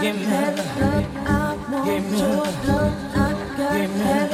give me, give me, give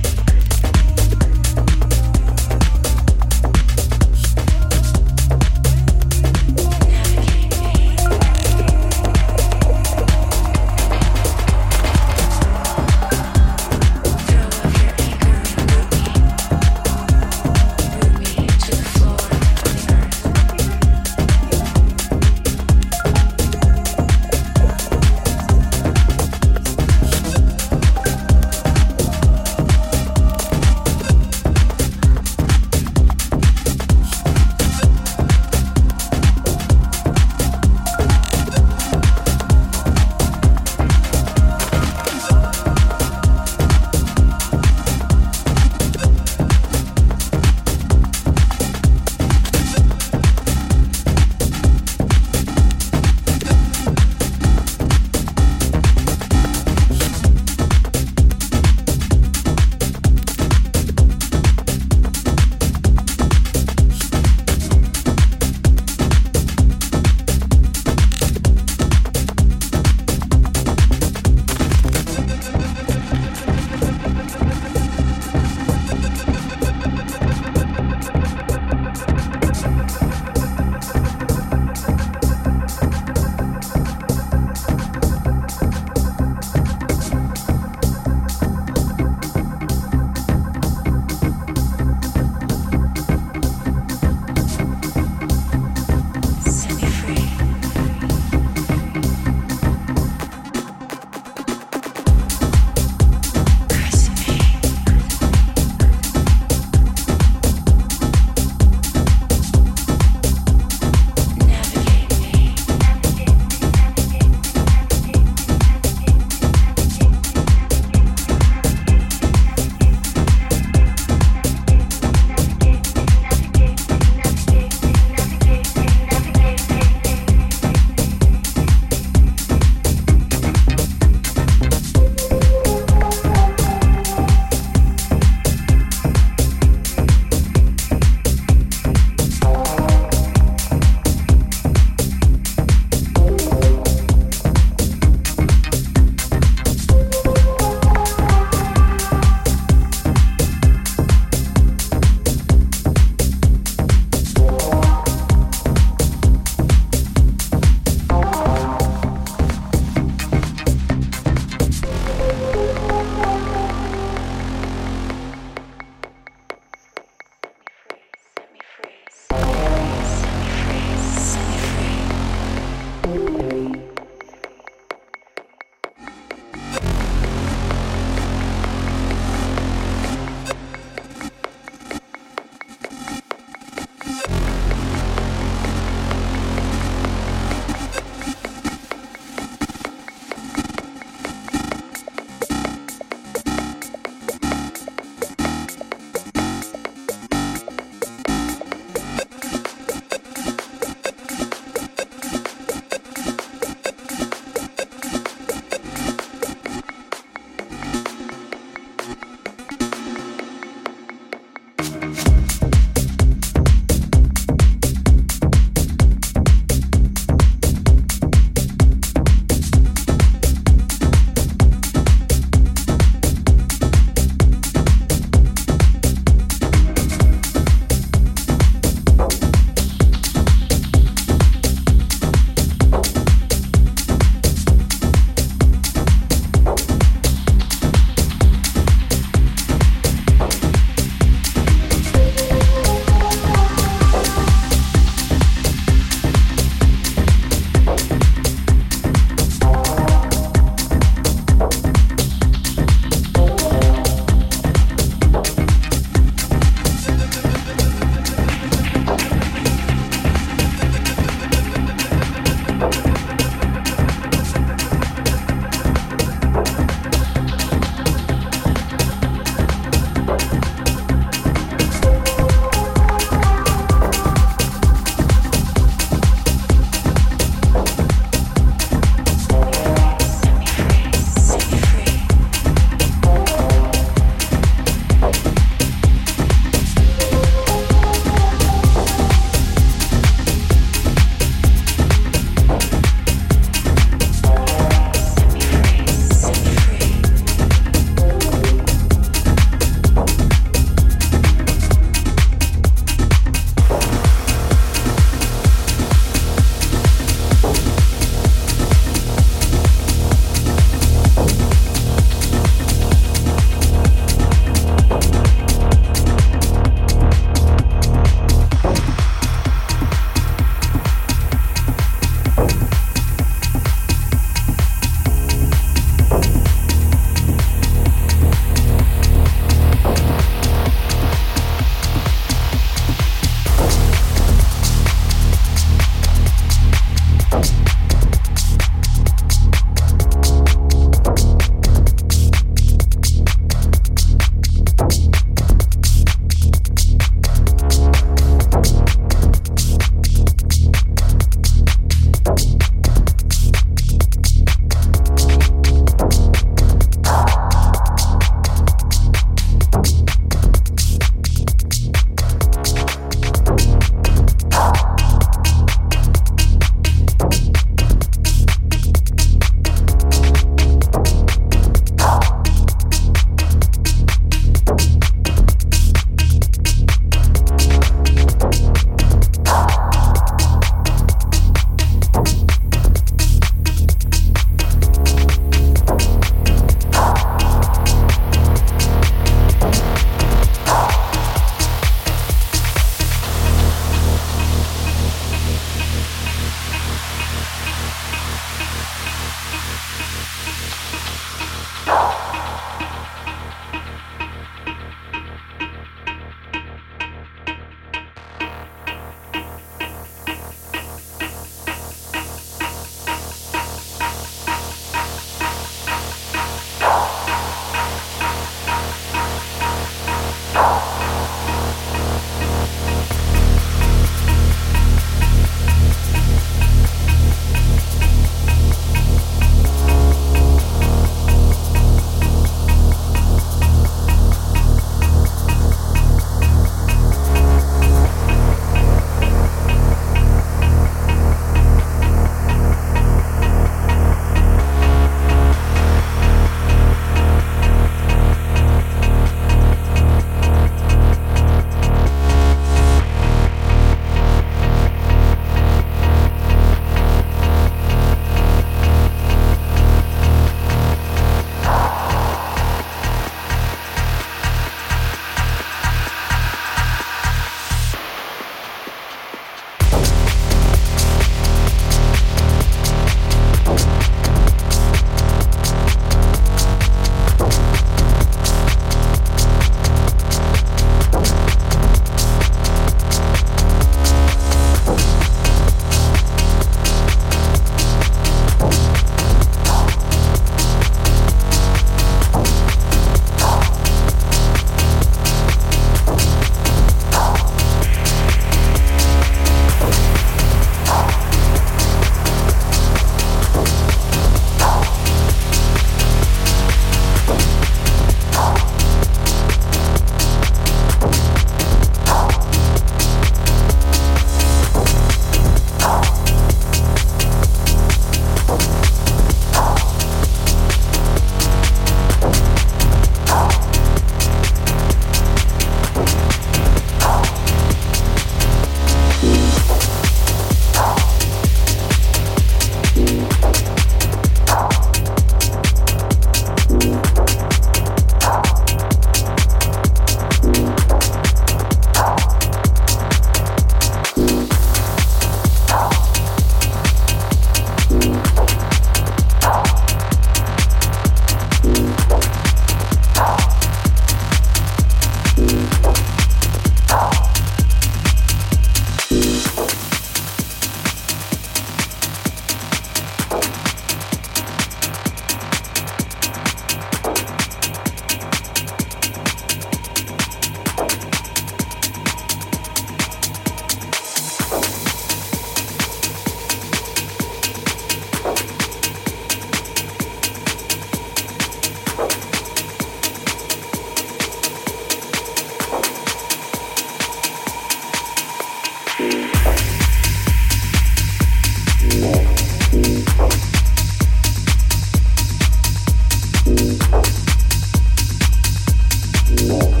more.